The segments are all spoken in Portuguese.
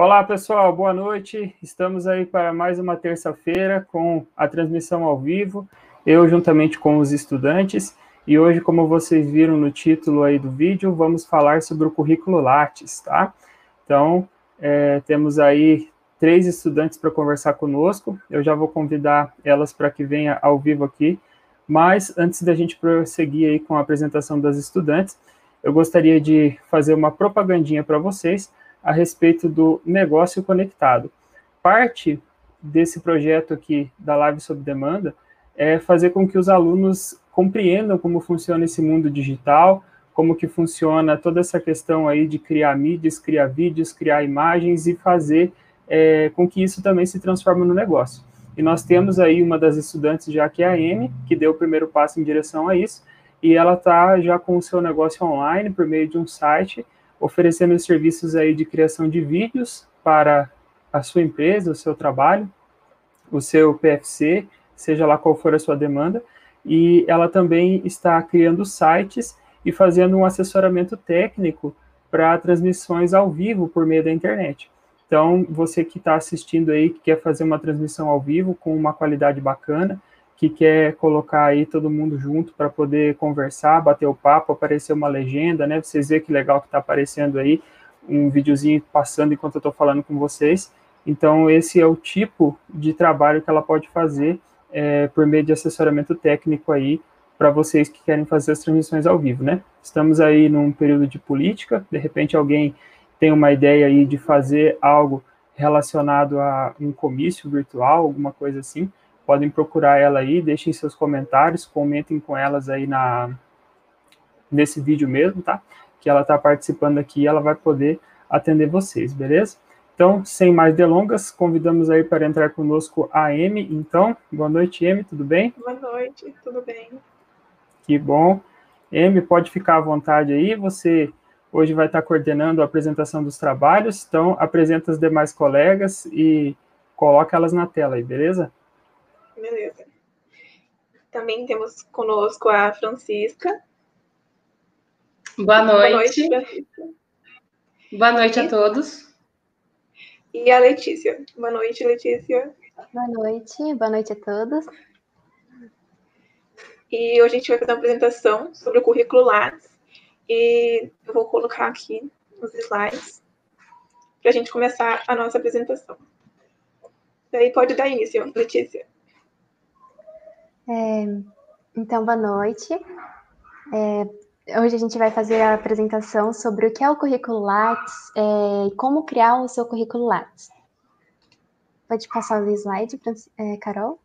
Olá, pessoal, boa noite. Estamos aí para mais uma terça-feira com a transmissão ao vivo, eu juntamente com os estudantes. E hoje, como vocês viram no título aí do vídeo, vamos falar sobre o currículo Lattes, tá? Então, é, temos aí três estudantes para conversar conosco. Eu já vou convidar elas para que venha ao vivo aqui. Mas antes da gente prosseguir aí com a apresentação das estudantes, eu gostaria de fazer uma propagandinha para vocês a respeito do negócio conectado. Parte desse projeto aqui da Live sob demanda é fazer com que os alunos compreendam como funciona esse mundo digital, como que funciona toda essa questão aí de criar mídias, criar vídeos, criar imagens e fazer é, com que isso também se transforme no negócio. E nós temos aí uma das estudantes já que é a Amy, que deu o primeiro passo em direção a isso, e ela está já com o seu negócio online por meio de um site, oferecendo serviços aí de criação de vídeos para a sua empresa, o seu trabalho, o seu PFC, seja lá qual for a sua demanda, e ela também está criando sites e fazendo um assessoramento técnico para transmissões ao vivo por meio da internet. Então, você que está assistindo aí, que quer fazer uma transmissão ao vivo com uma qualidade bacana, que quer colocar aí todo mundo junto para poder conversar, bater o papo, aparecer uma legenda, né? Vocês verem que legal que está aparecendo aí, um videozinho passando enquanto eu estou falando com vocês. Então, esse é o tipo de trabalho que ela pode fazer é, por meio de assessoramento técnico aí para vocês que querem fazer as transmissões ao vivo, né? Estamos aí num período de política, de repente alguém tem uma ideia aí de fazer algo relacionado a um comício virtual, alguma coisa assim, podem procurar ela aí, deixem seus comentários, comentem com elas aí na nesse vídeo mesmo, tá? Que ela está participando aqui, ela vai poder atender vocês, beleza? Então, sem mais delongas, convidamos aí para entrar conosco a Amy. Então, boa noite, Amy, tudo bem? Boa noite, tudo bem. Que bom. Amy, pode ficar à vontade aí, você hoje vai estar coordenando a apresentação dos trabalhos, então apresenta os demais colegas e coloca elas na tela aí, beleza? Beleza. Também temos conosco a Francisca. Boa noite. Boa noite, Boa noite a todos. E a Letícia. Boa noite, Letícia. Boa noite, boa noite a todos. E hoje a gente vai fazer uma apresentação sobre o currículo Lattes. E eu vou colocar aqui os slides para a gente começar a nossa apresentação. Daí pode dar início, Letícia. É, então, boa noite. É, hoje a gente vai fazer a apresentação sobre o que é o currículo Lattes é, e como criar o seu currículo Lattes. Pode passar o slide, é, Carol?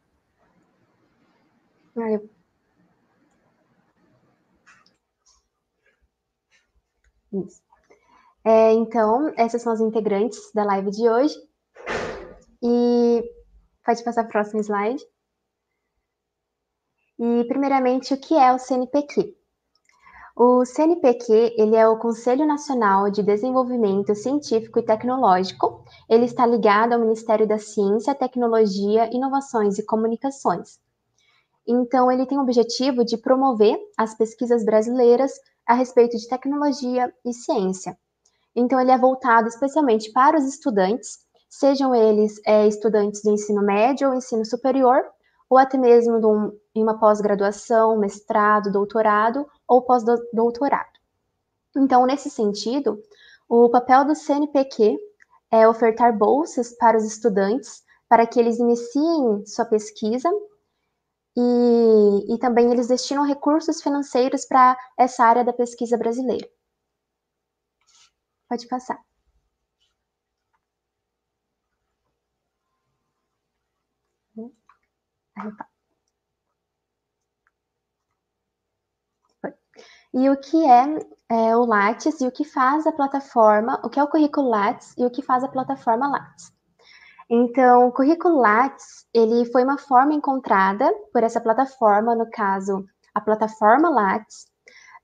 Ah. Isso. É, então, essas são as integrantes da live de hoje. E pode passar o próximo slide. E, primeiramente, o que é o CNPq? O CNPq, ele é o Conselho Nacional de Desenvolvimento Científico e Tecnológico. Ele está ligado ao Ministério da Ciência, Tecnologia, Inovações e Comunicações. Então, ele tem o objetivo de promover as pesquisas brasileiras a respeito de tecnologia e ciência. Então, ele é voltado especialmente para os estudantes, sejam eles é, estudantes do ensino médio ou ensino superior, ou até mesmo um, em uma pós-graduação, mestrado, doutorado ou pós-doutorado. Então, nesse sentido, o papel do CNPq é ofertar bolsas para os estudantes para que eles iniciem sua pesquisa e, e também eles destinam recursos financeiros para essa área da pesquisa brasileira. Pode passar. E o que é, é, o Lattes e o que faz a plataforma, o que é o currículo Lattes e o que faz a plataforma Lattes. Então, o currículo Lattes, ele foi uma forma encontrada por essa plataforma, no caso, a plataforma Lattes,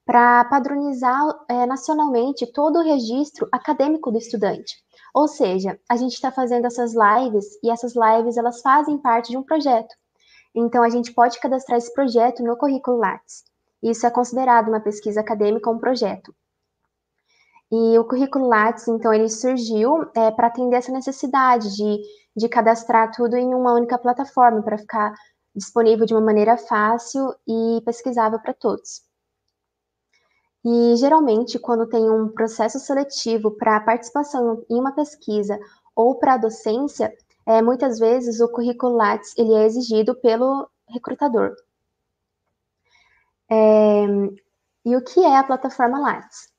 para padronizar é, nacionalmente todo o registro acadêmico do estudante. Ou seja, a gente está fazendo essas lives e essas lives elas fazem parte de um projeto. Então, a gente pode cadastrar esse projeto no currículo Lattes. Isso é considerado uma pesquisa acadêmica ou um projeto. E o currículo Lattes, então, ele surgiu é, para atender essa necessidade de, de cadastrar tudo em uma única plataforma, para ficar disponível de uma maneira fácil e pesquisável para todos. E geralmente, quando tem um processo seletivo para participação em uma pesquisa ou para a docência, é, muitas vezes o currículo Lattes ele é exigido pelo recrutador. É, e o que é a plataforma Lattes?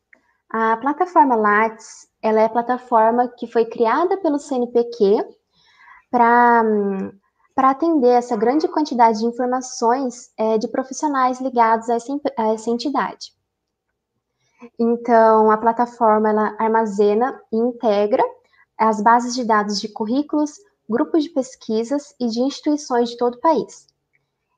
A plataforma Lattes, ela é a plataforma que foi criada pelo CNPq para atender essa grande quantidade de informações é, de profissionais ligados a essa, a essa, entidade. Então, a plataforma ela armazena e integra as bases de dados de currículos, grupos de pesquisas e de instituições de todo o país.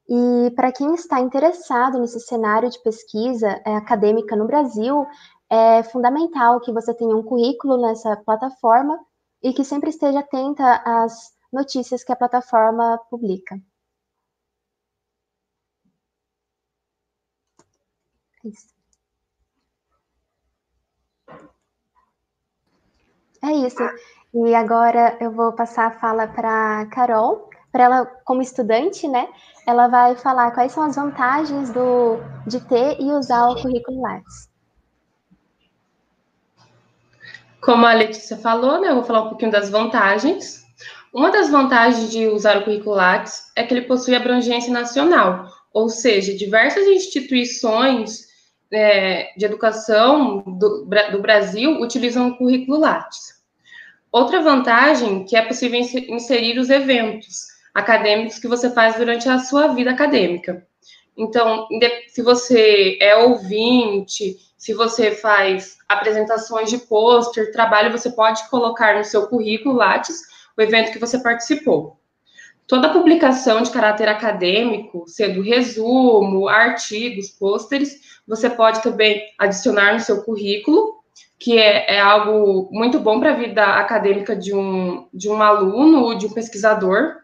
E para quem está interessado nesse cenário de pesquisa é, acadêmica no Brasil, é fundamental que você tenha um currículo nessa plataforma e que sempre esteja atenta às notícias que a plataforma publica. Isso. É isso. E agora eu vou passar a fala para Carol, para ela, como estudante, né? Ela vai falar quais são as vantagens do, de ter e usar o currículo Lattes. Como a Letícia falou, né? Eu vou falar um pouquinho das vantagens. Uma das vantagens de usar o currículo Lattes é que ele possui abrangência nacional, ou seja, diversas instituições é, de educação do, do, Brasil utilizam o currículo Lattes. Outra vantagem que é possível inserir os eventos acadêmicos que você faz durante a sua vida acadêmica. Então, se você é ouvinte, se você faz apresentações de pôster, trabalho, você pode colocar no seu currículo Lattes o evento que você participou. Toda publicação de caráter acadêmico, sendo resumo, artigos, pôsteres, você pode também adicionar no seu currículo, que é, é algo muito bom para a vida acadêmica de um, de um aluno de um pesquisador.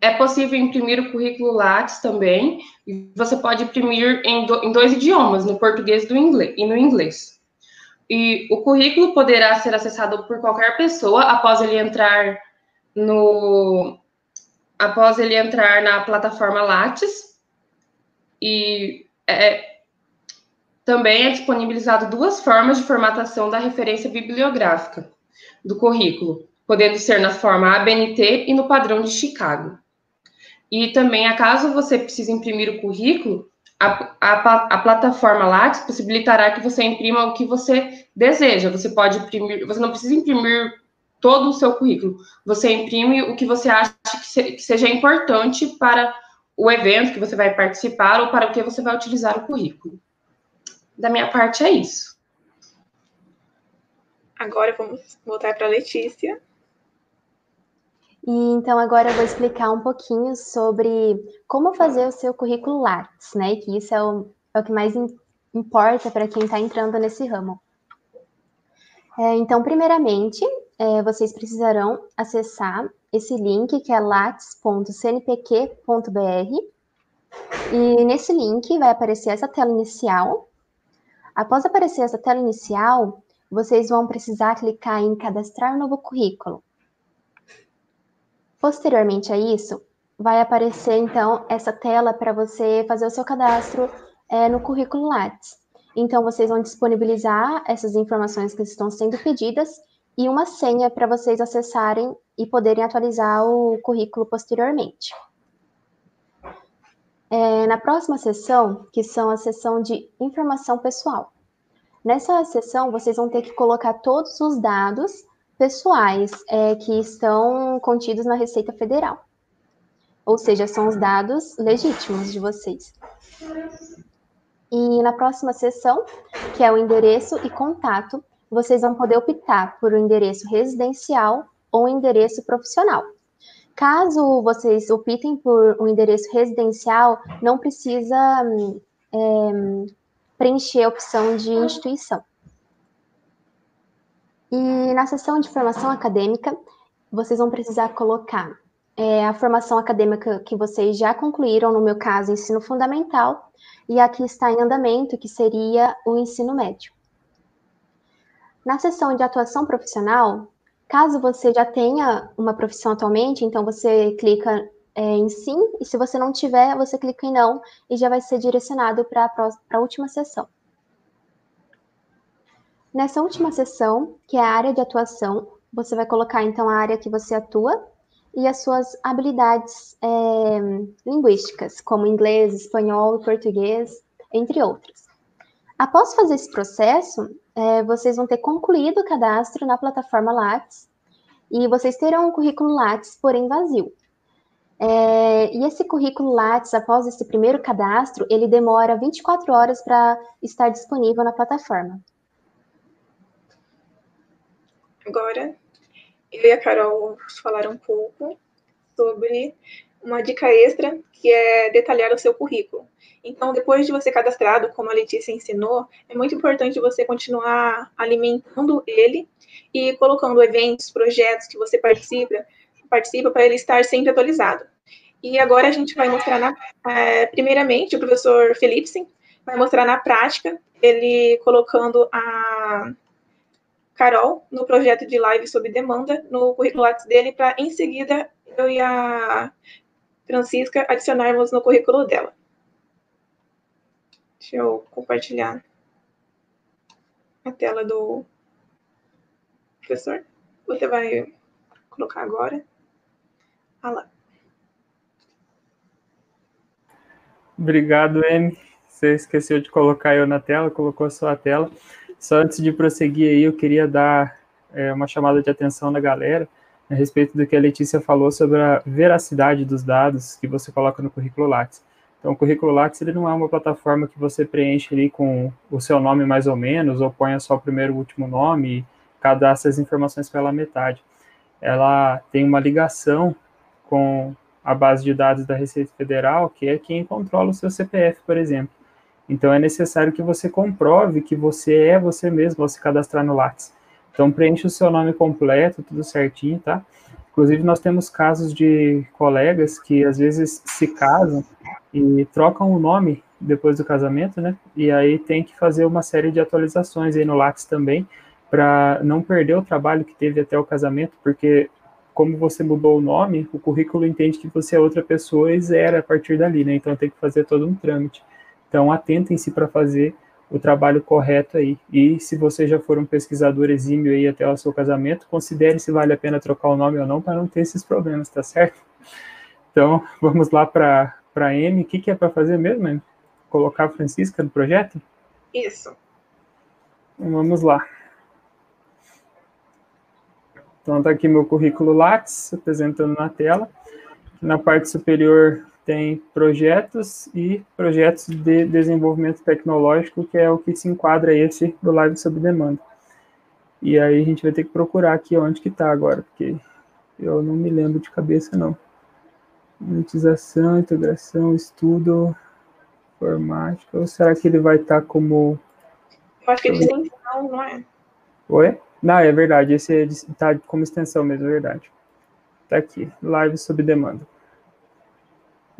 É possível imprimir o currículo Lattes também, você pode imprimir em, do, em dois idiomas, no português do inglês, e no inglês. E o currículo poderá ser acessado por qualquer pessoa após ele entrar no após ele entrar na plataforma Lattes. E é, também é disponibilizado duas formas de formatação da referência bibliográfica do currículo, podendo ser na forma ABNT e no padrão de Chicago. E também, acaso você precise imprimir o currículo, a, a, a, plataforma Lattes possibilitará que você imprima o que você deseja. Você pode imprimir, você não precisa imprimir todo o seu currículo. Você imprime o que você acha que, se, que seja importante para o evento que você vai participar ou para o que você vai utilizar o currículo. Da minha parte é isso. Agora vamos voltar para a Letícia. E então agora eu vou explicar um pouquinho sobre como fazer o seu currículo Lattes, né? Que isso é o, é o que mais importa para quem está entrando nesse ramo. É, então, primeiramente, é, vocês precisarão acessar esse link que é lattes.cnpq.br e nesse link vai aparecer essa tela inicial. Após aparecer essa tela inicial, vocês vão precisar clicar em cadastrar novo currículo. Posteriormente a isso, vai aparecer então essa tela para você fazer o seu cadastro é, no currículo Lattes. Então, vocês vão disponibilizar essas informações que estão sendo pedidas e uma senha para vocês acessarem e poderem atualizar o currículo posteriormente. É, na próxima sessão, que são a sessão de informação pessoal. Nessa sessão, vocês vão ter que colocar todos os dados pessoais é, que estão contidos na Receita Federal. Ou seja, são os dados legítimos de vocês. E na próxima sessão, que é o endereço e contato, vocês vão poder optar por um endereço residencial ou um endereço profissional. Caso vocês optem por um endereço residencial, não precisa é, preencher a opção de instituição. E na seção de formação acadêmica, vocês vão precisar colocar é, a formação acadêmica que vocês já concluíram, no meu caso, ensino fundamental, e aqui está em andamento, que seria o ensino médio. Na seção de atuação profissional, caso você já tenha uma profissão atualmente, então você clica é, em sim, e se você não tiver, você clica em não, e já vai ser direcionado para a última sessão. Nessa última sessão, que é a área de atuação, você vai colocar então a área que você atua e as suas habilidades é, linguísticas, como inglês, espanhol português, entre outras. Após fazer esse processo, é, vocês vão ter concluído o cadastro na plataforma Lattes e vocês terão um currículo Lattes, porém vazio. É, e esse currículo Lattes, após esse primeiro cadastro, ele demora 24 horas para estar disponível na plataforma. Agora, eu e a Carol vamos falar um pouco sobre uma dica extra, que é detalhar o seu currículo. Então, depois de você cadastrado, como a Letícia ensinou, é muito importante você continuar alimentando ele e colocando eventos, projetos que você participa, participa para ele estar sempre atualizado. E agora a gente vai mostrar, na, é, primeiramente, o professor Felipsen vai mostrar na prática, ele colocando a Carol no projeto de live sob demanda no currículo Lattes dele, para em seguida eu e a Francisca adicionarmos no currículo dela. Deixa eu compartilhar a tela do professor. Você vai colocar agora. Ah lá. Obrigado, M. Você esqueceu de colocar eu na tela, colocou só a tela. Só antes de prosseguir aí, eu queria dar é, uma chamada de atenção da galera a respeito do que a Letícia falou sobre a veracidade dos dados que você coloca no currículo Lattes. Então, o currículo Lattes ele não é uma plataforma que você preenche ali com o seu nome mais ou menos, ou ponha só o primeiro e último nome e cadastra as informações pela metade. Ela tem uma ligação com a base de dados da Receita Federal, que é quem controla o seu CPF, por exemplo. Então é necessário que você comprove que você é você mesmo ao se cadastrar no Lattes. Então preencha o seu nome completo, tudo certinho, tá? Inclusive nós temos casos de colegas que às vezes se casam e trocam o nome depois do casamento, né? E aí tem que fazer uma série de atualizações aí no Lattes também para não perder o trabalho que teve até o casamento, porque como você mudou o nome, o currículo entende que você é outra pessoa e zera a partir dali, né? Então tem que fazer todo um trâmite. Então, atentem-se para fazer o trabalho correto aí. E se você já for um pesquisador exímio aí até o seu casamento, considere se vale a pena trocar o nome ou não para não ter esses problemas, tá certo? Então, vamos lá para a M. O que, que é para fazer mesmo, M? Colocar a Francisca no projeto? Isso. Então, vamos lá. Então, tá aqui meu currículo Lattes, apresentando na tela. Na parte superior tem projetos e projetos de desenvolvimento tecnológico, que é o que se enquadra esse do Live sob demanda. E aí a gente vai ter que procurar aqui onde que está agora, porque eu não me lembro de cabeça não. Monetização, integração, estudo, informática, ou será que ele vai estar tá como... Eu acho que é extensão, não é? Oi? Não, é verdade, esse está como extensão mesmo, é verdade. Está aqui, live sob demanda.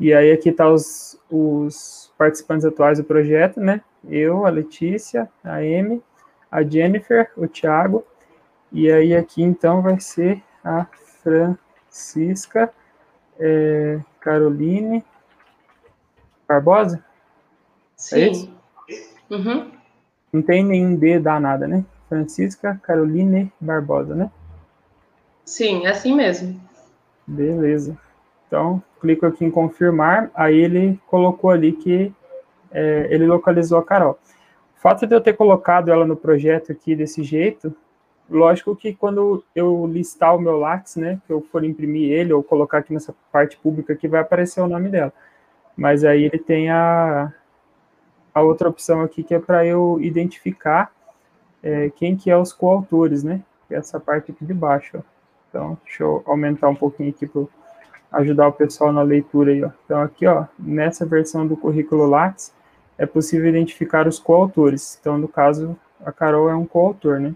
E aí aqui tá os, os participantes atuais do projeto, né? Eu, a Letícia, a Amy, a Jennifer, o Thiago. E aí aqui então vai ser a Francisca, é, Caroline Barbosa? É Sim. É? Uhum. Não tem nenhum D danada, né? Francisca Caroline Barbosa, né? Sim, é assim mesmo. Beleza. Então, clico aqui em confirmar, aí ele colocou ali que é, ele localizou a Carol. O fato de eu ter colocado ela no projeto aqui desse jeito, lógico que quando eu listar o meu Lattes, né, que eu for imprimir ele ou colocar aqui nessa parte pública aqui, vai aparecer o nome dela. Mas aí ele tem a, a outra opção aqui que é para eu identificar é, quem que é os coautores, né, que é essa parte aqui de baixo. Ó. Então, deixa eu aumentar um pouquinho aqui para ajudar o pessoal na leitura aí, ó. Então aqui, ó, nessa versão do currículo Lattes, é possível identificar os coautores. Então, no caso, a Carol é um coautor, né?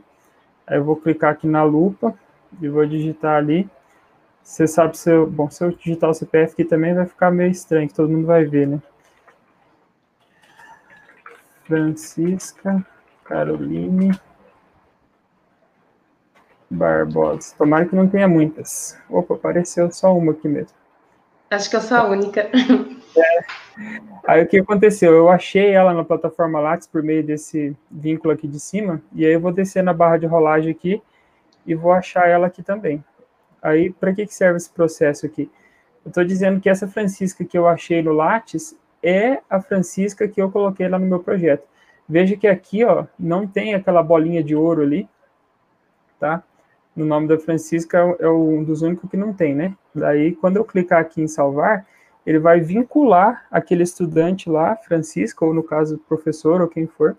Aí eu vou clicar aqui na lupa e vou digitar ali. Você sabe se eu, bom, se eu digitar o CPF aqui também vai ficar meio estranho, que todo mundo vai ver, né? Francisca Caroline Barbosa. Tomara que não tenha muitas. Opa, apareceu só uma aqui mesmo. Acho que eu sou a única. É. Aí o que aconteceu? Eu achei ela na plataforma Lattes por meio desse vínculo aqui de cima, e aí eu vou descer na barra de rolagem aqui e vou achar ela aqui também. Aí, para que, que serve esse processo aqui? Eu estou dizendo que essa Francisca que eu achei no Lattes é a Francisca que eu coloquei lá no meu projeto. Veja que aqui, ó, não tem aquela bolinha de ouro ali, tá? No nome da Francisca é um dos únicos que não tem, né? Daí, quando eu clicar aqui em salvar, ele vai vincular aquele estudante lá, Francisca, ou no caso, professor, ou quem for,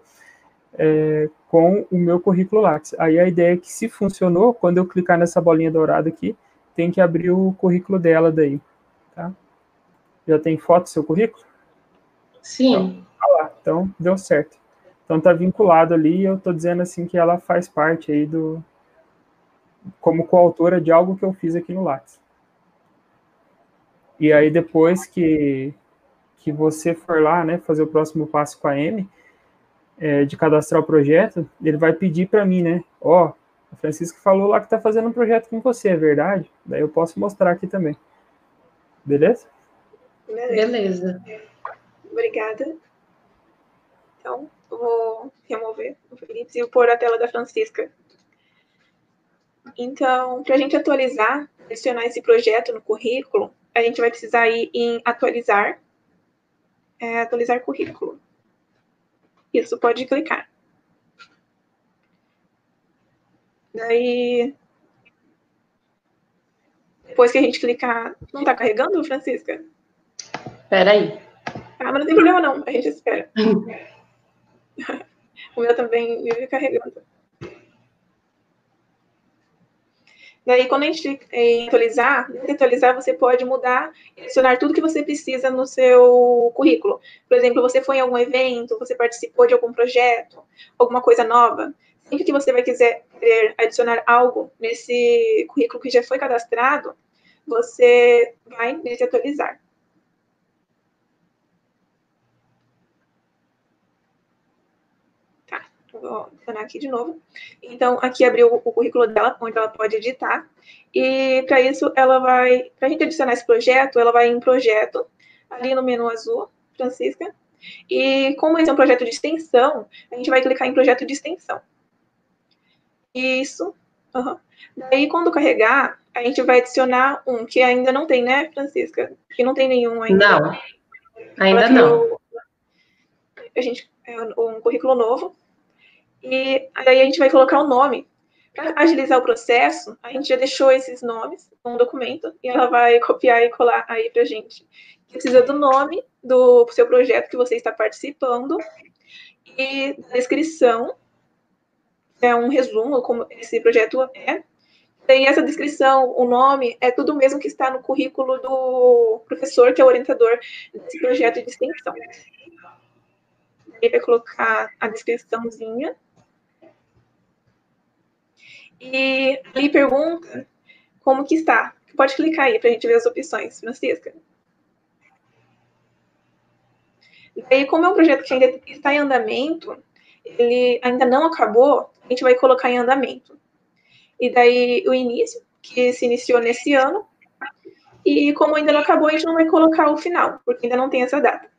é, com o meu currículo Lattes. Aí a ideia é que se funcionou, quando eu clicar nessa bolinha dourada aqui, tem que abrir o currículo dela daí, tá? Já tem foto do seu currículo? Sim. Então, tá lá, então deu certo. Então tá vinculado ali, eu tô dizendo assim que ela faz parte aí do como coautora de algo que eu fiz aqui no Lattes. E aí depois que que você for lá, né, fazer o próximo passo com a M, é, de cadastrar o projeto, ele vai pedir para mim, né, ó, oh, a Francisca falou lá que tá fazendo um projeto com você, é verdade? Daí eu posso mostrar aqui também. Beleza? Beleza. Obrigada. Então, vou remover o Felipe e pôr a tela da Francisca. Então, para a gente atualizar, adicionar esse projeto no currículo, a gente vai precisar ir em atualizar, é, atualizar currículo. Isso, pode clicar. Daí, depois que a gente clicar, não está carregando, Francisca? Espera aí. Ah, mas não tem problema não, a gente espera. o meu também vive carregando. Daí, quando a gente em atualizar, em atualizar, você pode mudar e adicionar tudo que você precisa no seu currículo. Por exemplo, você foi em algum evento, você participou de algum projeto, alguma coisa nova. Sempre que você vai quiser querer adicionar algo nesse currículo que já foi cadastrado, você vai nesse atualizar. Vou adicionar aqui de novo. Então, aqui abriu o currículo dela, onde ela pode editar. E para isso, ela vai, para a gente adicionar esse projeto, ela vai em projeto, ali no menu azul, Francisca. E como esse é um projeto de extensão, a gente vai clicar em projeto de extensão. Isso. Uhum. Daí, quando carregar, a gente vai adicionar um que ainda não tem, né, Francisca? Que não tem nenhum ainda. Não, ainda não. A gente, é um currículo novo. E aí a gente vai colocar o nome. Para agilizar o processo, a gente já deixou esses nomes no documento e ela vai copiar e colar aí para a gente. Precisa do nome do seu projeto que você está participando e da descrição, é um resumo como esse projeto é. Tem essa descrição, o nome, é tudo mesmo que está no currículo do professor, que é o orientador desse projeto de extensão. Ele vai colocar a descriçãozinha e ali pergunta como que está. Pode clicar aí para a gente ver as opções, Francisca. E aí, como é um projeto que ainda está em andamento, ele ainda não acabou, a gente vai colocar em andamento. E daí o início, que se iniciou nesse ano, e como ainda não acabou, a gente não vai colocar o final, porque ainda não tem essa data.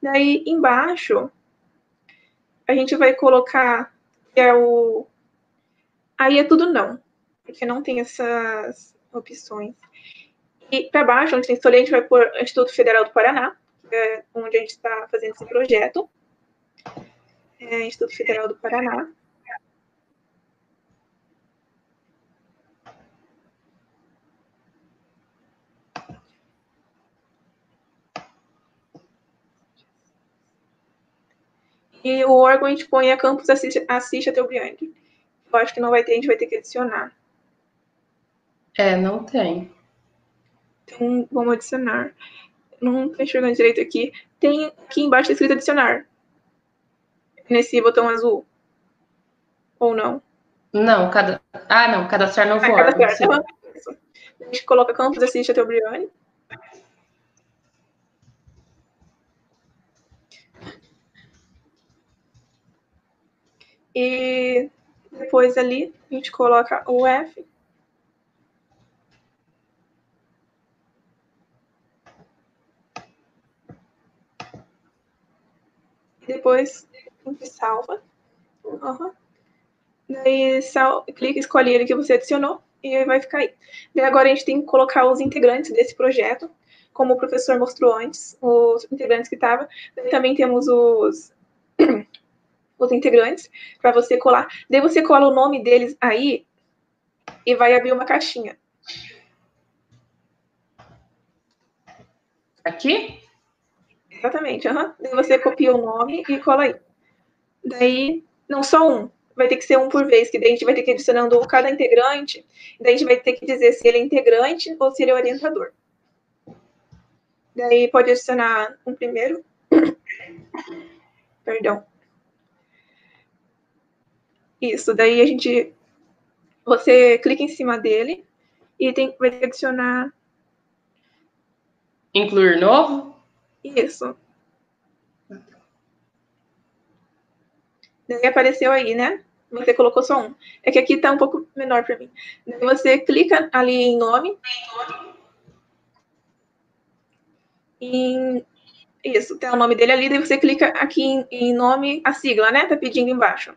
Daí embaixo, a gente vai colocar que é o Aí é tudo não, porque não tem essas opções. E para baixo, onde tem escolher, a gente vai pôr Instituto Federal do Paraná, é onde a gente está fazendo esse projeto. É, Instituto Federal do Paraná. E o órgão a gente põe a Campus Assiste, assiste a Teobriande eu acho que não vai ter, a gente vai ter que adicionar. É, não tem. Então, vamos adicionar. Não estou enxergando direito aqui. Tem aqui embaixo tá escrito adicionar. Nesse botão azul. Ou não? Não, cada... ah, não, cadastrar novo ah, órgão. Cadastrar. A gente coloca campus assiste a Teobrione. E Depois ali, a gente coloca o F. Depois, a gente salva. Uhum. Daí, sal, clica, escolhe ele que você adicionou e aí vai ficar aí. Daí agora a gente tem que colocar os integrantes desse projeto, como o professor mostrou antes, os integrantes que estavam. Também temos os, os integrantes para você colar. Daí você cola o nome deles aí e vai abrir uma caixinha. Aqui? Exatamente, uhum. Daí você copia o nome e cola aí. Daí, não só um, vai ter que ser um por vez, que daí a gente vai ter que ir adicionando cada integrante, daí a gente vai ter que dizer se ele é integrante ou se ele é orientador. Daí pode adicionar um primeiro. Perdão. Isso, daí a gente. Você clica em cima dele e tem, vai adicionar. Incluir novo? Isso. Daí apareceu aí, né? Você colocou só um. É que aqui tá um pouco menor para mim. Daí você clica ali em nome. Em... Isso, tem o nome dele ali, daí você clica aqui em, em nome, a sigla, né? Tá pedindo embaixo.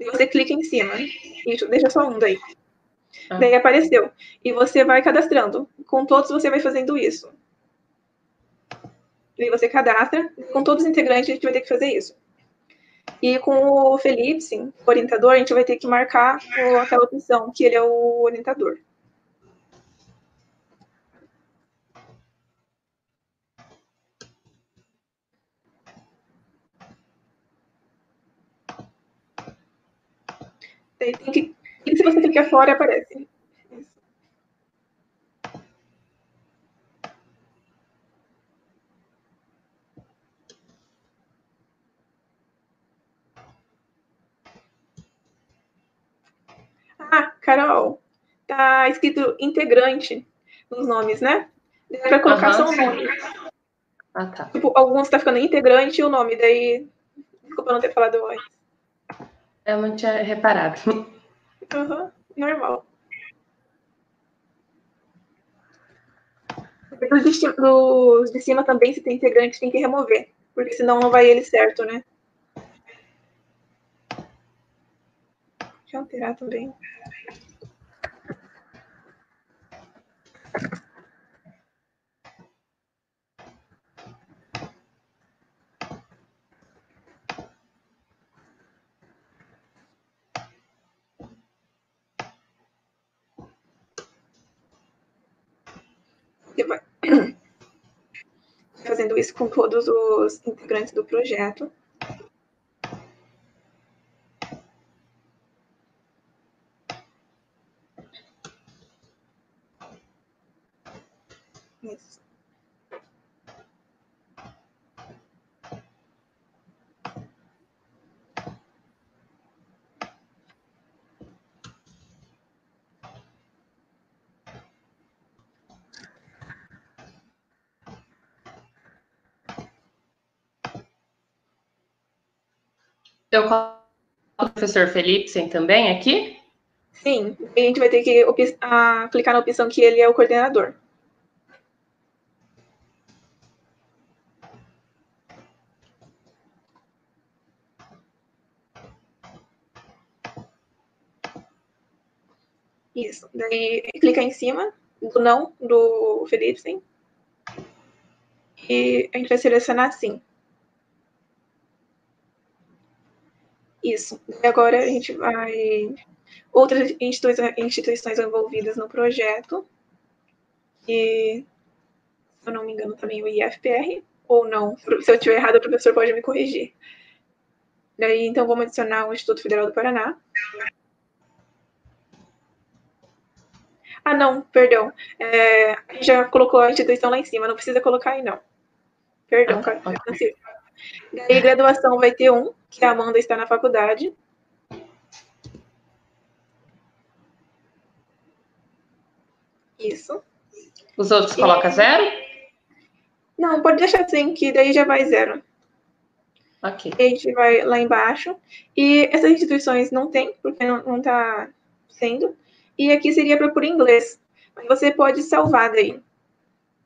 E você clica em cima. Deixa só um daí. Ah. Daí apareceu. E você vai cadastrando. Com todos você vai fazendo isso. E você cadastra. Com todos os integrantes a gente vai ter que fazer isso. E com o Felipe, sim, o orientador, a gente vai ter que marcar aquela opção que ele é o orientador. Tem que, e se você clicar fora, aparece. Ah, Carol, tá escrito integrante nos nomes, né? Dá pra colocar uhum. só o nome. Ah, tá. Tipo, alguns tá ficando integrante e o nome, daí. Desculpa não ter falado antes. Eu não tinha reparado. Uhum, normal. Os de, cima, de cima também, se tem integrante, tem que remover. Porque senão não vai ele certo, né? Deixa eu alterar também. Fazendo isso com todos os integrantes do projeto. Eu coloco o professor Felipsen também aqui? Sim, a gente vai ter que clicar na opção que ele é o coordenador. Isso. Daí clica em cima do não do Felipsen. E a gente vai selecionar sim. Isso. E agora a gente vai. Outras instituições, envolvidas no projeto, e, se eu não me engano, também o IFPR, ou não. Se eu estiver errado, o professor pode me corrigir. Daí, então, vamos adicionar o Instituto Federal do Paraná. Ah, não, perdão. É, a gente já colocou a instituição lá em cima, não precisa colocar aí, não. Perdão, cara. Daí, graduação vai ter um, que a Amanda está na faculdade. Isso. Os outros e... coloca zero? Não, pode deixar assim, que daí já vai zero. Ok. A gente vai lá embaixo. E essas instituições não tem, porque não está sendo. E aqui seria para por inglês. Mas você pode salvar daí.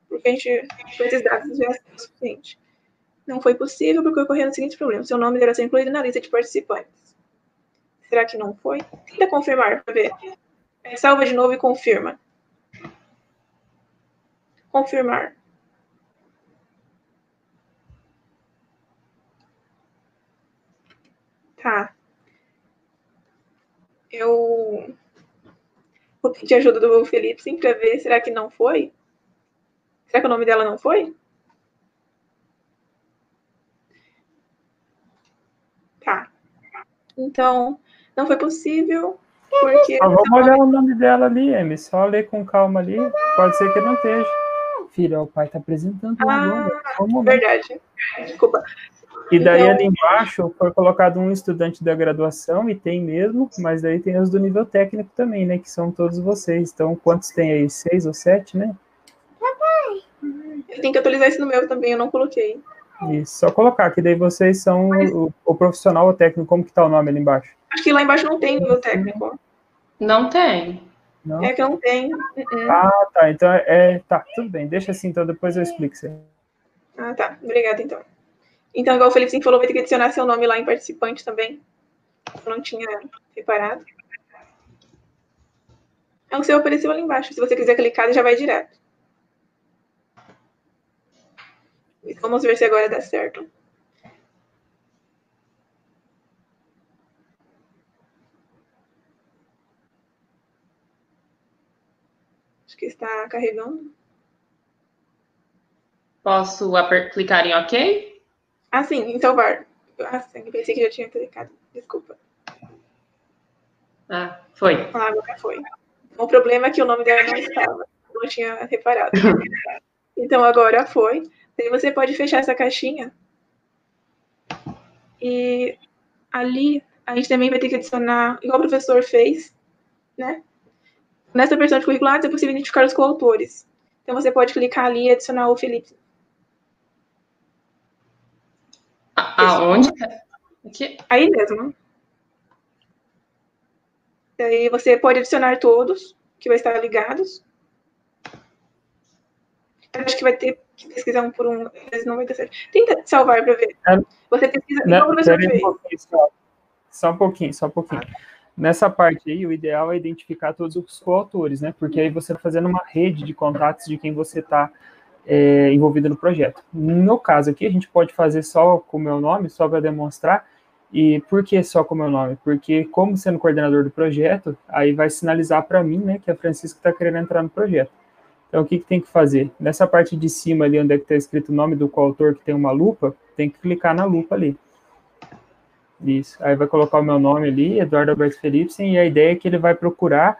Porque a gente, com esses dados, já é o suficiente. Não foi possível porque ocorreram os seguintes problemas. Seu nome deverá ser incluído na lista de participantes. Será que não foi? Tenta confirmar para ver. Salva de novo e confirma. Confirmar. Tá. Eu vou pedir ajuda do Felipe sim para ver. Será que não foi? Será que o nome dela não foi? Tá. Então, não foi possível, porque... Só vamos olhar o nome dela ali, Emi. Só ler com calma ali. Pode ser que não esteja. Filha, o pai está apresentando ah, agora. Verdade. Desculpa. E daí então... ali embaixo foi colocado um estudante da graduação, e tem mesmo, mas daí tem os do nível técnico também, né? Que são todos vocês. Então, quantos tem aí? Seis ou sete, né? Eu tenho que atualizar isso no meu também, eu não coloquei. Isso, só colocar, que daí vocês são Mas... o, o, profissional ou técnico, como que tá o nome ali embaixo? Acho que lá embaixo não tem o técnico. Não tem. Não? É que não tem. Uh-uh. Ah, tá, então é, tá, tudo bem, deixa assim, então depois eu explico isso Ah, tá, obrigada então. Então, igual o Felipe falou, vai ter que adicionar seu nome lá em participante também. Eu não tinha reparado. É o seu apareceu ali embaixo. Se você quiser clicar, já vai direto. Vamos ver se agora dá certo. Acho que está carregando. Posso clicar em OK? Ah, sim, em salvar. Ah, sim, pensei que já tinha clicado. Desculpa. Ah, foi. Ah, agora foi. O problema é que o nome dela não estava. Não tinha reparado. Então agora foi. Daí você pode fechar essa caixinha. E ali a gente também vai ter que adicionar, igual o professor fez, né? Nessa versão de curriculares é possível identificar os coautores. Então você pode clicar ali e adicionar o Felipe. Aonde? Aqui. Aí mesmo. Daí você pode adicionar todos, que vai estar ligados. Acho que vai ter que pesquisar um por um, mas não vai ter certo. Tenta salvar para ver. É, você pesquisa não, fez. Um só, um pouquinho, só um pouquinho. Nessa parte aí, o ideal é identificar todos os coautores, né? Porque aí você está fazendo uma rede de contatos de quem você está é, envolvido no projeto. No caso aqui, a gente pode fazer só com o meu nome, só para demonstrar. E por que só com o meu nome? Porque, como sendo coordenador do projeto, aí vai sinalizar para mim, né, que a Francisca está querendo entrar no projeto. Então, o que, que tem que fazer? Nessa parte de cima ali, onde é que está escrito o nome do coautor, que tem uma lupa, tem que clicar na lupa ali. Isso. Aí vai colocar o meu nome ali, Eduardo Alberto Felipsen, e a ideia é que ele vai procurar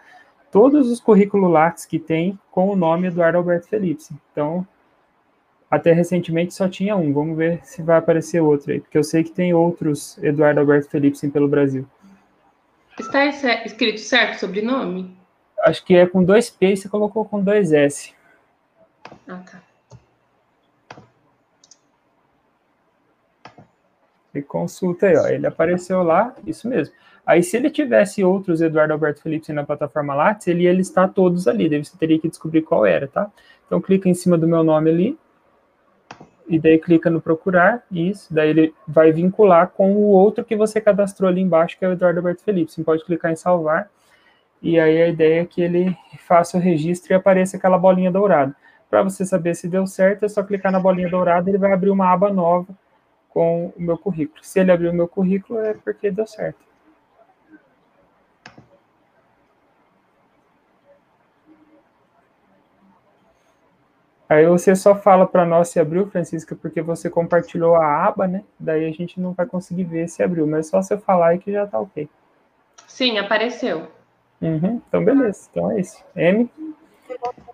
todos os currículos Lattes que tem com o nome Eduardo Alberto Felipsen. Então, até recentemente só tinha um. Vamos ver se vai aparecer outro aí, porque eu sei que tem outros Eduardo Alberto Felipsen pelo Brasil. Está escrito certo sobrenome? Acho que é com dois P e você colocou com dois S. Ah, tá. E consulta aí, ó. Ele apareceu lá, isso mesmo. Aí, se ele tivesse outros Eduardo Alberto Felipe na plataforma Lattes, ele ia listar todos ali. Daí você teria que descobrir qual era, tá? Então, clica em cima do meu nome ali. E daí clica no procurar, isso. Daí ele vai vincular com o outro que você cadastrou ali embaixo, que é o Eduardo Alberto Felipe. Você pode clicar em salvar e aí a ideia é que ele faça o registro e apareça aquela bolinha dourada. Para você saber se deu certo, é só clicar na bolinha dourada, ele vai abrir uma aba nova com o meu currículo. Se ele abrir o meu currículo, é porque deu certo. Aí você só fala para nós se abriu, Francisca, porque você compartilhou a aba, né? Daí a gente não vai conseguir ver se abriu, mas é só você falar aí que já tá ok. Sim, apareceu. Uhum, então, beleza. Então é isso. M.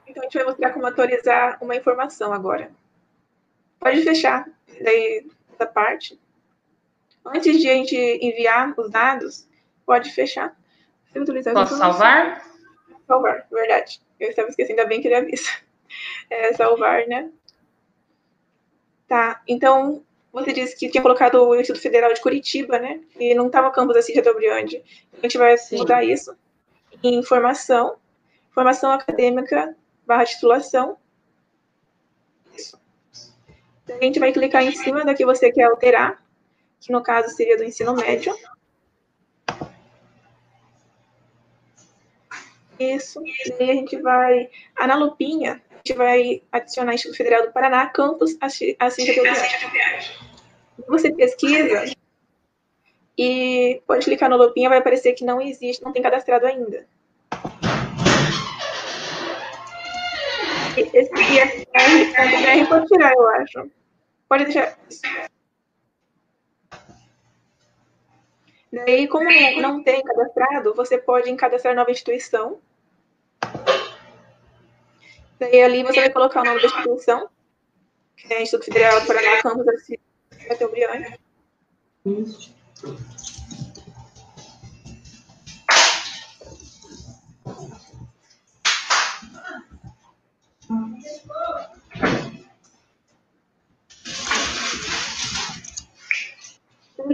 Então a gente vai mostrar como atualizar uma informação agora. Pode fechar daí essa parte. Antes de a gente enviar os dados, pode fechar. Posso salvar? Salvar, verdade. Eu estava esquecendo, ainda bem que ele avisa. É, salvar, né? Tá, então, você disse que tinha colocado o Instituto Federal de Curitiba, né? E não estava campus da Cíntia Dobriondi. A gente vai Sim. mudar isso em formação, formação acadêmica barra titulação. Isso. Então, a gente vai clicar em cima da que você quer alterar, que no caso seria do ensino médio. Isso. E aí a gente vai. Ah, na lupinha, a gente vai adicionar Instituto Federal do Paraná, campus Assis de Você pesquisa e pode clicar no lupinha, vai aparecer que não existe, não tem cadastrado ainda. Esse IFR pode tirar, eu acho. Pode deixar. Daí, como não tem cadastrado, você pode cadastrar nova instituição Daí ali você vai colocar o nome da instituição, que é Instituto Federal do Paraná, Campus da Teobriane. No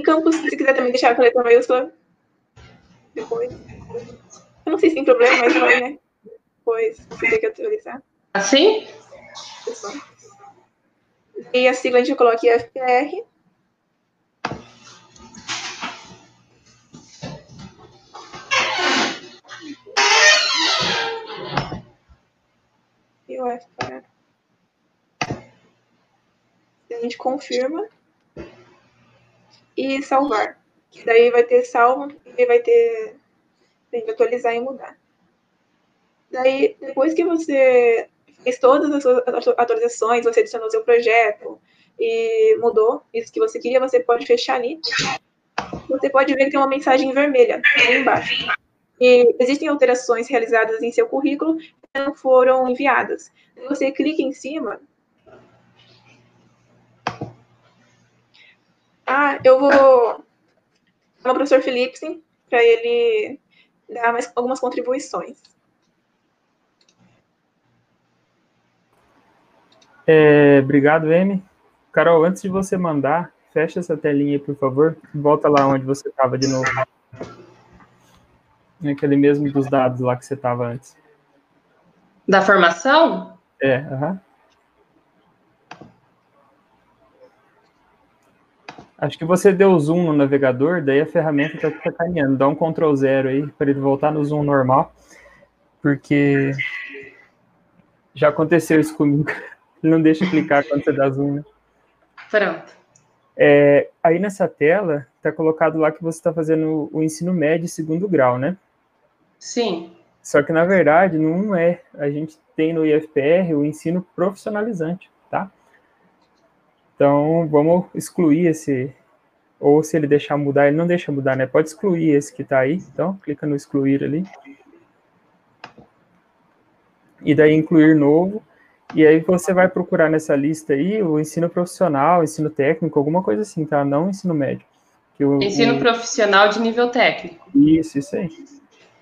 campus, se quiser também deixar a letra maiúscula, depois. Eu não sei se tem problema, mas vai, né? Depois você tem que atualizar. Assim? E a sigla a gente coloca FPR. F para. A gente confirma e salvar. Que daí vai ter salvo e vai ter. A gente atualizar e mudar. Daí, depois que você fez todas as suas atualizações, você adicionou seu projeto e mudou isso que você queria, você pode fechar ali. Você pode ver que tem uma mensagem vermelha ali embaixo. E existem alterações realizadas em seu currículo que não foram enviadas. Você clica em cima. Ah, eu vou chamar o professor Felipe para ele dar mais algumas contribuições. É, obrigado, M. Carol, antes de você mandar, fecha essa telinha por favor. Volta lá onde você estava de novo. Aquele mesmo dos dados lá que você estava antes. Da formação? É. Uhum. Acho que você deu zoom no navegador, daí a ferramenta está sacaneando. Dá um Ctrl zero aí para ele voltar no zoom normal, porque já aconteceu isso comigo. Ele não deixa clicar quando você dá zoom, né? Pronto. É, aí nessa tela, está colocado lá que você está fazendo o ensino médio segundo grau, né? Sim. Só que, na verdade, não é. A gente tem no IFPR o ensino profissionalizante, tá? Então, vamos excluir esse... Ou se ele deixar mudar, ele não deixa mudar, né? Pode excluir esse que está aí. Então, clica no excluir ali. E daí incluir novo. E aí você vai procurar nessa lista aí o ensino profissional, ensino técnico, alguma coisa assim, tá? Não ensino médio. O, ensino o... profissional de nível técnico. Isso, isso aí.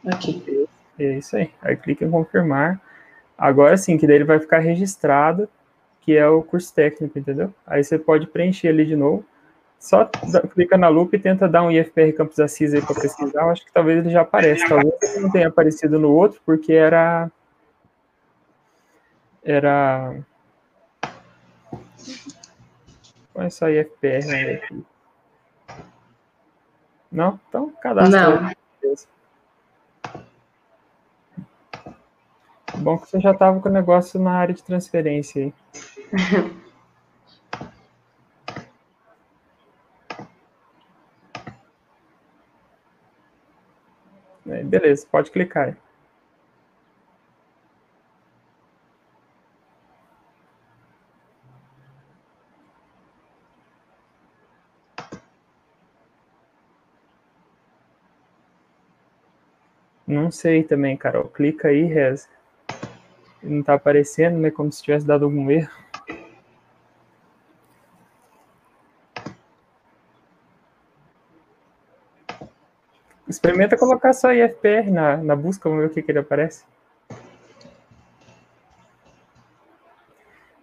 Aqui. É isso aí. Aí clica em confirmar. Agora sim, que daí ele vai ficar registrado, que é o curso técnico, entendeu? Aí você pode preencher ali de novo. Só clica na lupa e tenta dar um IFPR Campus Assis aí para pesquisar. Eu acho que talvez ele já apareça. Talvez ele não tenha aparecido no outro, porque era era. Põe só IFPR né, aqui. Não? Então, cadastra. Não. Bom que você já estava com o negócio na área de transferência aí. Beleza, pode clicar aí. Não sei também, Carol. Clica aí, reza. Não tá aparecendo, né? Como se tivesse dado algum erro. Experimenta colocar só IFPR na, na busca, vamos ver o que, que ele aparece.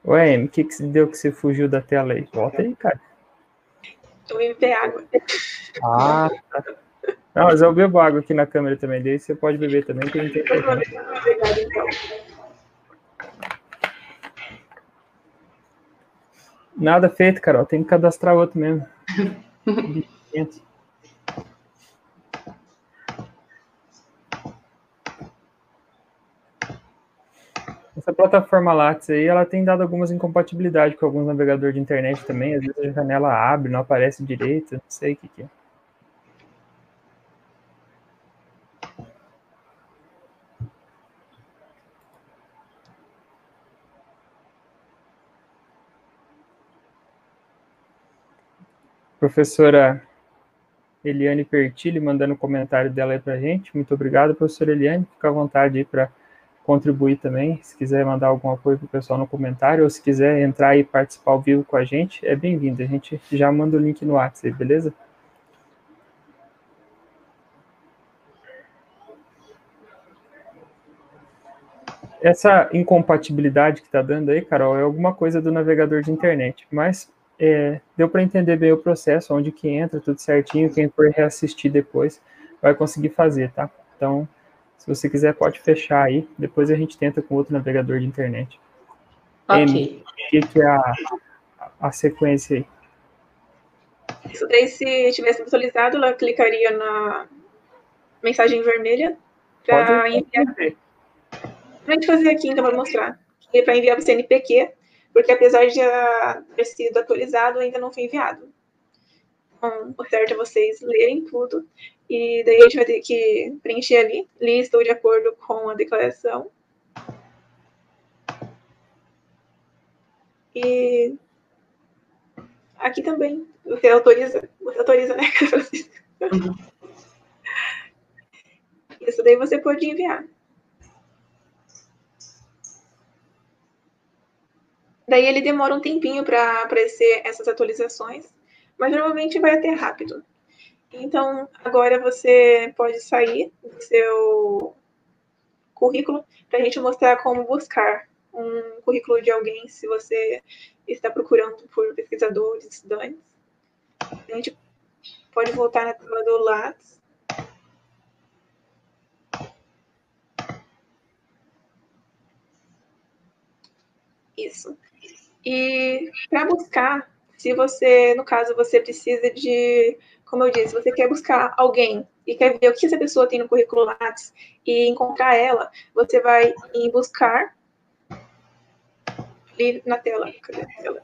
Ué, o que, que deu que você fugiu da tela aí? Volta aí, cara. Eu vim beber água. Ah, tá. Não, mas eu bebo água aqui na câmera também, daí você pode beber também, que não tem problema. Obrigada, então. Nada feito, Carol, tem que cadastrar outro mesmo. Essa plataforma Lattes aí, ela tem dado algumas incompatibilidades com alguns navegadores de internet também. Às vezes a janela abre, não aparece direito, não sei o que, que é. Professora Eliane Pertilli mandando um comentário dela aí para gente. Muito obrigado, professora Eliane. Fica à vontade aí para contribuir também. Se quiser mandar algum apoio para o pessoal no comentário, ou se quiser entrar e participar ao vivo com a gente, é bem-vindo. A gente já manda o link no WhatsApp, beleza? Essa incompatibilidade que está dando aí, Carol, é alguma coisa do navegador de internet, mas é, deu para entender bem o processo, onde que entra, tudo certinho, quem for reassistir depois vai conseguir fazer, tá? Então, se você quiser, pode fechar aí. Depois a gente tenta com outro navegador de internet. Ok. Amy, o que, que é a, a sequência aí? Isso daí, se tivesse atualizado, ela clicaria na mensagem vermelha para enviar. fazer. Pra gente fazer aqui, então, para mostrar. E para enviar para o CNPq, porque apesar de já ter sido atualizado, ainda não foi enviado. Então, o certo é vocês lerem tudo. E daí a gente vai ter que preencher ali. Li, estou de acordo com a declaração. E aqui também. Você autoriza. Você autoriza, né, Francisco? Isso daí você pode enviar. Daí ele demora um tempinho para aparecer essas atualizações, mas normalmente vai até rápido. Então, agora você pode sair do seu currículo para a gente mostrar como buscar um currículo de alguém se você está procurando por pesquisadores, estudantes. A gente pode voltar na tela do Lattes. Isso. E para buscar, se você, no caso, você precisa de, como eu disse, você quer buscar alguém e quer ver o que essa pessoa tem no currículo Lattes e encontrar ela, você vai em buscar ali na tela. Cadê a tela?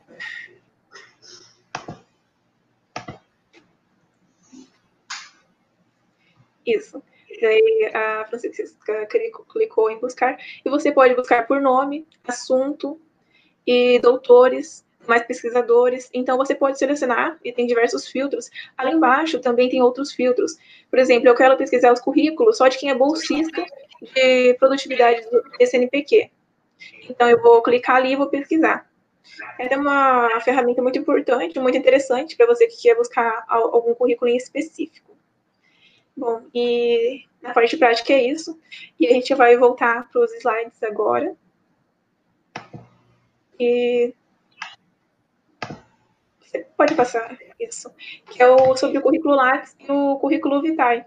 Isso. Daí a Francisca clicou em buscar e você pode buscar por nome, assunto e doutores, mais pesquisadores. Então você pode selecionar e tem diversos filtros. Ali embaixo também tem outros filtros. Por exemplo, eu quero pesquisar os currículos só de quem é bolsista de produtividade do SNPq. Então eu vou clicar ali e vou pesquisar. É uma ferramenta muito importante, muito interessante para você que quer buscar algum currículo em específico. Bom, e na parte prática é isso. E a gente vai voltar para os slides agora. E você pode passar isso, que é o, sobre o currículo Lattes e o currículo Vitae.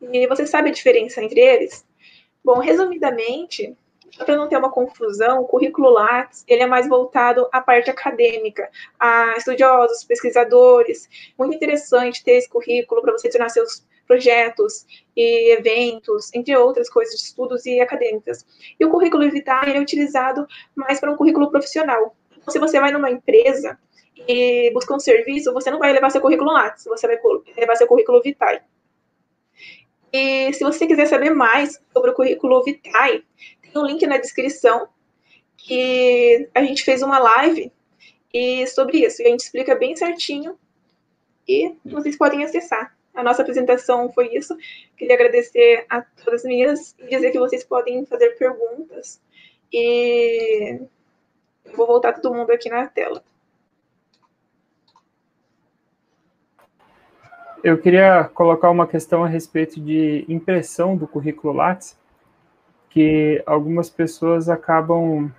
E você sabe a diferença entre eles? Bom, resumidamente, para não ter uma confusão, o currículo Lattes ele é mais voltado à parte acadêmica, a estudiosos, pesquisadores. Muito interessante ter esse currículo para você tornar seus projetos e eventos, entre outras coisas estudos e acadêmicas. E o currículo Vitae é utilizado mais para um currículo profissional. Se você vai numa empresa e busca um serviço, você não vai levar seu currículo Lattes, você vai levar seu currículo Vitae. E se você quiser saber mais sobre o currículo Vitae, tem um link na descrição que a gente fez uma live e sobre isso. E a gente explica bem certinho e vocês podem acessar. A nossa apresentação foi isso. Queria agradecer a todas as meninas e dizer que vocês podem fazer perguntas. E vou voltar todo mundo aqui na tela. Eu queria colocar uma questão a respeito de impressão do currículo Lattes, que algumas pessoas acabam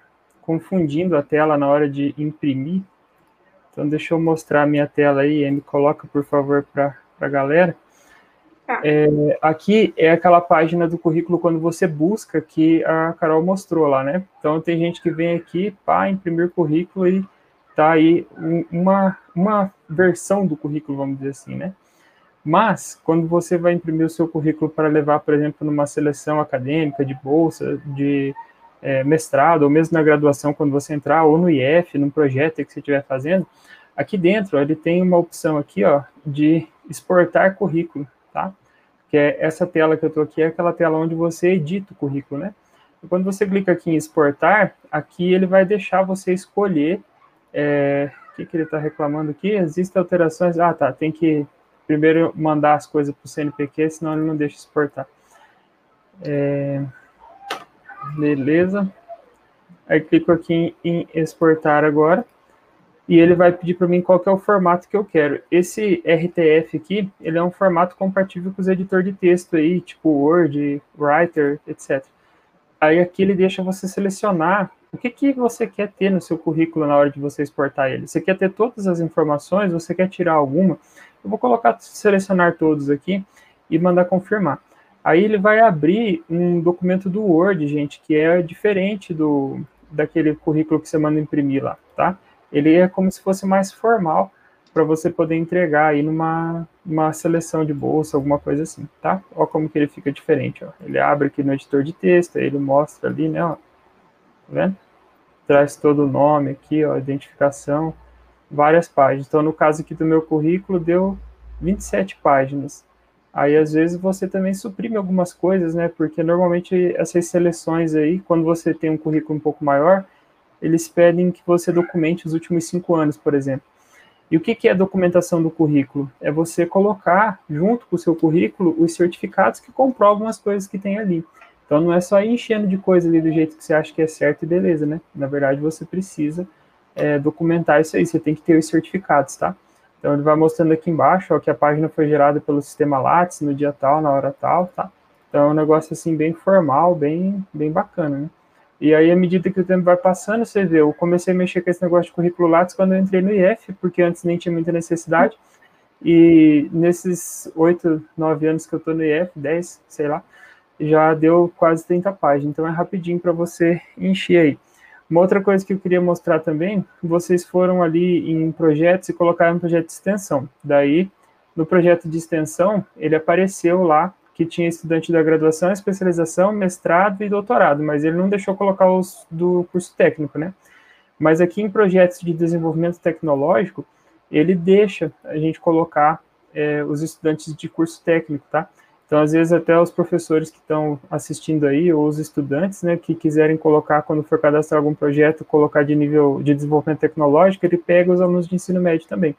confundindo a tela na hora de imprimir Então, deixa eu mostrar a minha tela aí, me coloca, por favor, para a galera. Tá. É, aqui é aquela página do currículo quando você busca que a Carol mostrou lá, né? Então, tem gente que vem aqui, pá, imprimir currículo e tá aí uma, uma versão do currículo, vamos dizer assim, né? Mas, quando você vai imprimir o seu currículo para levar, por exemplo, numa seleção acadêmica, de bolsa, de é, mestrado, ou mesmo na graduação, quando você entrar, ou no IF, num projeto que você estiver fazendo, aqui dentro ele tem uma opção aqui, ó, de exportar currículo, tá? Que é essa tela que eu estou aqui, é aquela tela onde você edita o currículo, né? E quando você clica aqui em exportar, aqui ele vai deixar você escolher, é, o que, que ele está reclamando aqui? Existem alterações, ah, tá, tem que primeiro mandar as coisas para o CNPq, senão ele não deixa exportar. É, beleza. Aí clico aqui em, em exportar agora. E ele vai pedir para mim qual é o formato que eu quero. Esse RTF aqui, ele é um formato compatível com os editores de texto aí, tipo Word, Writer, etc. Aí aqui ele deixa você selecionar o que, que você quer ter no seu currículo na hora de você exportar ele. Você quer ter todas as informações, você quer tirar alguma? Eu vou colocar selecionar todos aqui e mandar confirmar. Aí ele vai abrir um documento do Word, gente, que é diferente do daquele currículo que você manda imprimir lá, tá? Ele é como se fosse mais formal para você poder entregar aí numa uma seleção de bolsa, alguma coisa assim, tá? Olha como que ele fica diferente, ó. Ele abre aqui no editor de texto, aí ele mostra ali, né, ó. Tá vendo? Traz todo o nome aqui, ó, identificação, várias páginas. Então, no caso aqui do meu currículo, deu 27 páginas. Aí, às vezes, você também suprime algumas coisas, né? Porque normalmente essas seleções aí, quando você tem um currículo um pouco maior, eles pedem que você documente os últimos cinco anos, por exemplo. E o que, é a documentação do currículo? É você colocar, junto com o seu currículo, os certificados que comprovam as coisas que tem ali. Então, não é só ir enchendo de coisa ali do jeito que você acha que é certo e beleza, né? Na verdade, você precisa é, documentar isso aí, você tem que ter os certificados, tá? Então ele vai mostrando aqui embaixo ó, que a página foi gerada pelo sistema Lattes no dia tal, na hora tal, tá? Então é um negócio assim bem formal, bem, bem bacana, né? E aí, à medida que o tempo vai passando, você vê, eu comecei a mexer com esse negócio de currículo Lattes quando eu entrei no IF, porque antes nem tinha muita necessidade. E nesses oito, nove anos que eu estou no IF, dez, sei lá, já deu quase 30 páginas. Então é rapidinho para você encher aí. Uma outra coisa que eu queria mostrar também, vocês foram ali em projetos e colocaram um projeto de extensão. Daí, no projeto de extensão, ele apareceu lá que tinha estudante da graduação, especialização, mestrado e doutorado, mas ele não deixou colocar os do curso técnico, né? Mas aqui em projetos de desenvolvimento tecnológico, ele deixa a gente colocar é, os estudantes de curso técnico, tá? Então, às vezes, até os professores que estão assistindo aí, ou os estudantes, né, que quiserem colocar, quando for cadastrar algum projeto, colocar de nível de desenvolvimento tecnológico, ele pega os alunos de ensino médio também.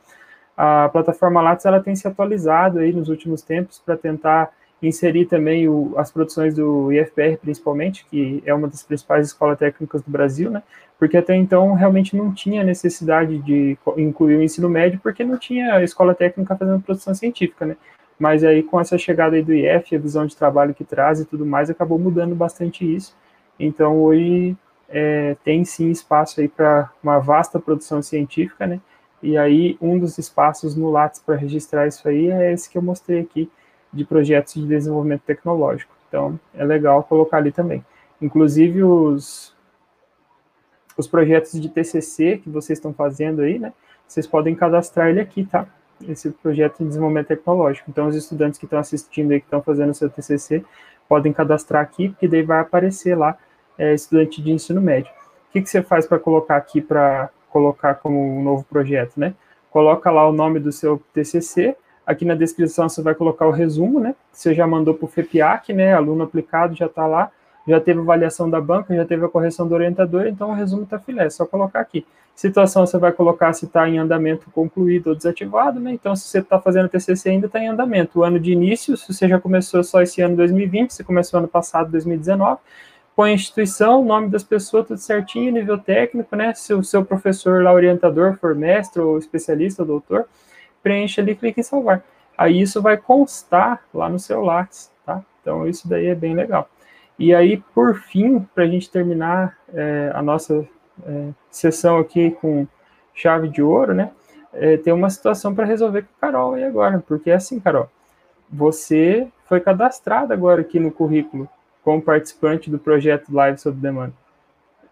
A plataforma Lattes, ela tem se atualizado aí nos últimos tempos para tentar inserir também o, as produções do IFPR, principalmente, que é uma das principais escolas técnicas do Brasil, né, porque até então realmente não tinha necessidade de incluir o ensino médio, porque não tinha escola técnica fazendo produção científica, né, mas aí com essa chegada aí do IF, a visão de trabalho que traz e tudo mais, acabou mudando bastante isso. Então hoje é, tem sim espaço aí para uma vasta produção científica, né? E aí um dos espaços no Lattes para registrar isso aí é esse que eu mostrei aqui de projetos de desenvolvimento tecnológico. Então é legal colocar ali também. Inclusive os os projetos de TCC que vocês estão fazendo aí, né? Vocês podem cadastrar ele aqui, tá? esse projeto de desenvolvimento tecnológico. Então, os estudantes que estão assistindo e que estão fazendo o seu TCC podem cadastrar aqui, porque daí vai aparecer lá é, estudante de ensino médio. O que, que você faz para colocar aqui para colocar como um novo projeto, né? Coloca lá o nome do seu TCC, aqui na descrição você vai colocar o resumo, né? Você já mandou para o FEPIAC, né? Aluno aplicado já está lá, já teve avaliação da banca, já teve a correção do orientador, então o resumo está filé, é só colocar aqui. Situação você vai colocar se está em andamento concluído ou desativado, né? Então, se você está fazendo TCC ainda está em andamento. O ano de início, se você já começou só esse ano 2020, você começou ano passado, 2019, põe a instituição, nome das pessoas, tudo certinho, nível técnico, né? Se o seu professor lá, orientador, for mestre ou especialista ou doutor, preenche ali, clica em salvar. Aí isso vai constar lá no seu Lattes, tá? Então, isso daí é bem legal. E aí, por fim, para a gente terminar é, a nossa é, sessão aqui com chave de ouro, né? é, ter uma situação para resolver com a Carol aí agora, porque é assim, Carol, você foi cadastrada agora aqui no currículo como participante do projeto Live sob Demanda.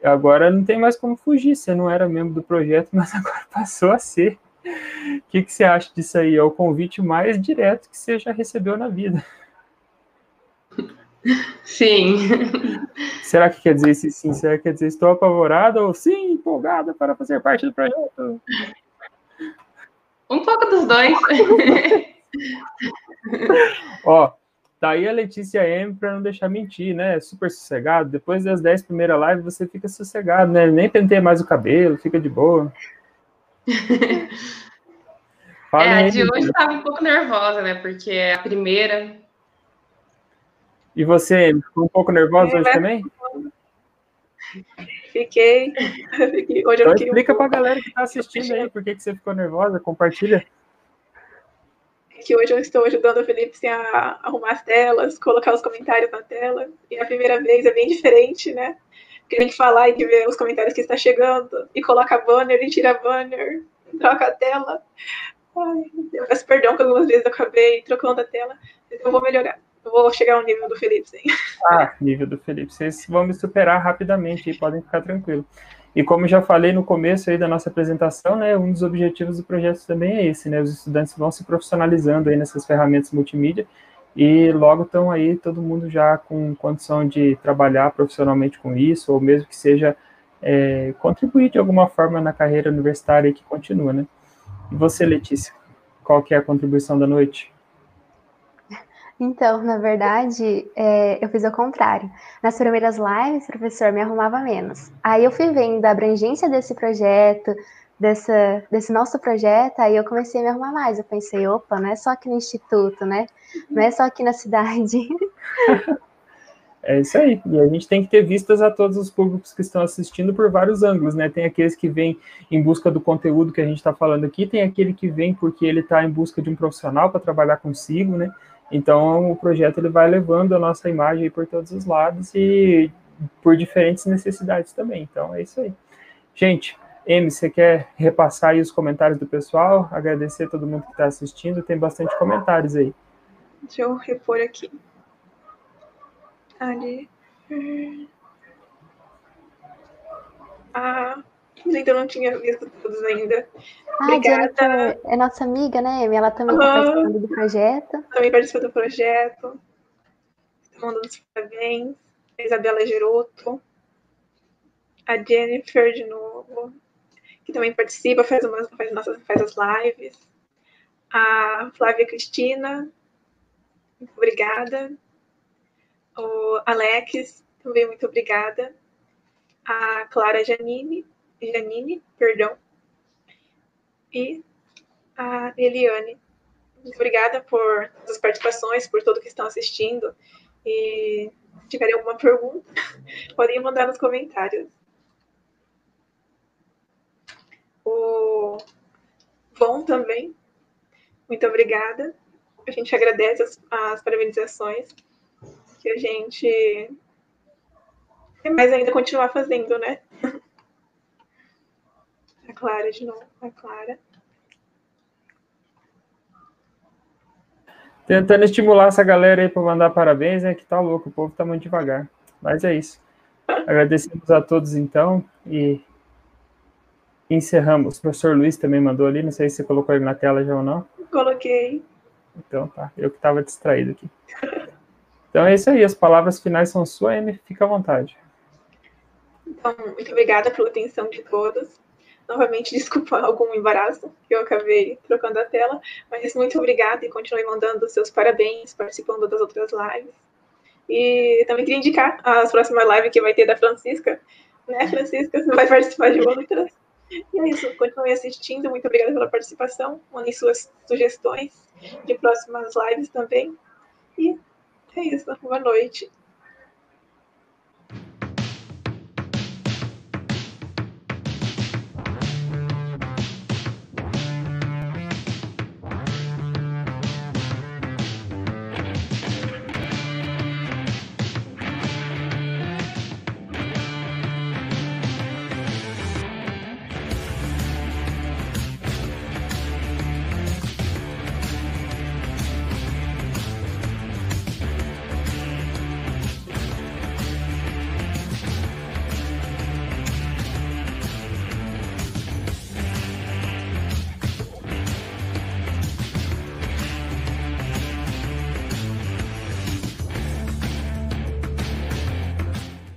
Agora não tem mais como fugir, você não era membro do projeto, mas agora passou a ser. O que, que você acha disso aí? É o convite mais direto que você já recebeu na vida. Sim. Será que quer dizer sim? sim? Será que quer dizer estou apavorada ou sim, empolgada para fazer parte do projeto? Um pouco dos dois. Ó, tá aí a Letícia M para não deixar mentir, né? Super sossegado. Depois das 10 primeiras lives você fica sossegado, né? Nem pentei mais o cabelo, fica de boa. Fala é, a de hoje estava um pouco nervosa, né? Porque é a primeira. E você ficou um pouco nervosa hoje também? Fiquei. Hoje então, explica um para a galera que está assistindo aí por que, que você ficou nervosa. Compartilha. Que hoje eu estou ajudando o Felipe assim, a arrumar as telas, colocar os comentários na tela. E a primeira vez é bem diferente, né? Porque tem que falar e ver os comentários que está chegando. E coloca banner e tira banner, troca a tela. Ai, eu peço perdão que algumas vezes eu acabei trocando a tela, mas eu vou melhorar. Eu vou chegar ao nível do Felipe, sim. Ah, nível do Felipe. Vocês vão me superar rapidamente e podem ficar tranquilos. E como já falei no começo aí da nossa apresentação, né, um dos objetivos do projeto também é esse, né, os estudantes vão se profissionalizando aí nessas ferramentas multimídia e logo estão aí todo mundo já com condição de trabalhar profissionalmente com isso, ou mesmo que seja é, contribuir de alguma forma na carreira universitária que continua, né. E você, Letícia, qual que é a contribuição da noite? Então, na verdade, é, eu fiz o contrário. Nas primeiras lives, o professor me arrumava menos. Aí eu fui vendo a abrangência desse projeto, dessa, desse nosso projeto, aí eu comecei a me arrumar mais. Eu pensei, opa, não é só aqui no instituto, né? Não é só aqui na cidade. É isso aí. E a gente tem que ter vistas a todos os públicos que estão assistindo por vários ângulos, né? Tem aqueles que vêm em busca do conteúdo que a gente está falando aqui, tem aquele que vem porque ele está em busca de um profissional para trabalhar consigo, né? Então, o projeto ele vai levando a nossa imagem por todos os lados e por diferentes necessidades também. Então, é isso aí. Gente, M, você quer repassar aí os comentários do pessoal? Agradecer a todo mundo que está assistindo. Tem bastante comentários aí. Deixa eu repor aqui. Ali. Ah, Ainda não tinha visto todos ainda. Ah, Obrigada. é nossa amiga, né, Amy? Ela também está participando do projeto. Também participou do projeto. Está mandando os parabéns. A Isabela Giroto. A Jennifer, de novo, que também participa, faz, umas, faz, nossas, faz as lives. A Flávia Cristina, muito obrigada. O Alex, também muito obrigada. A Clara Janine, Janine, perdão, e a Eliane. Muito obrigada por as participações, por tudo que estão assistindo. E se tiverem alguma pergunta, podem mandar nos comentários. O Bom também, muito obrigada. A gente agradece as, as parabenizações que a gente mais ainda continuar fazendo, né? A Clara de novo, a Clara. Tentando estimular essa galera aí para mandar parabéns, né? Que tá louco, o povo tá muito devagar. Mas é isso. Agradecemos a todos então e encerramos. O professor Luiz também mandou ali, não sei se você colocou ele na tela já ou não. Coloquei. Então tá, eu que estava distraído aqui. Então é isso aí, as palavras finais são suas, Amy, fica à vontade. Então, muito obrigada pela atenção de todos novamente desculpa algum embaraço que eu acabei trocando a tela, mas muito obrigada e continue mandando seus parabéns, participando das outras lives. E também queria indicar as próximas lives que vai ter da Francisca, né, Francisca? Você vai participar de outras. E é isso, continue assistindo, muito obrigada pela participação, mandem suas sugestões de próximas lives também. E é isso, boa noite.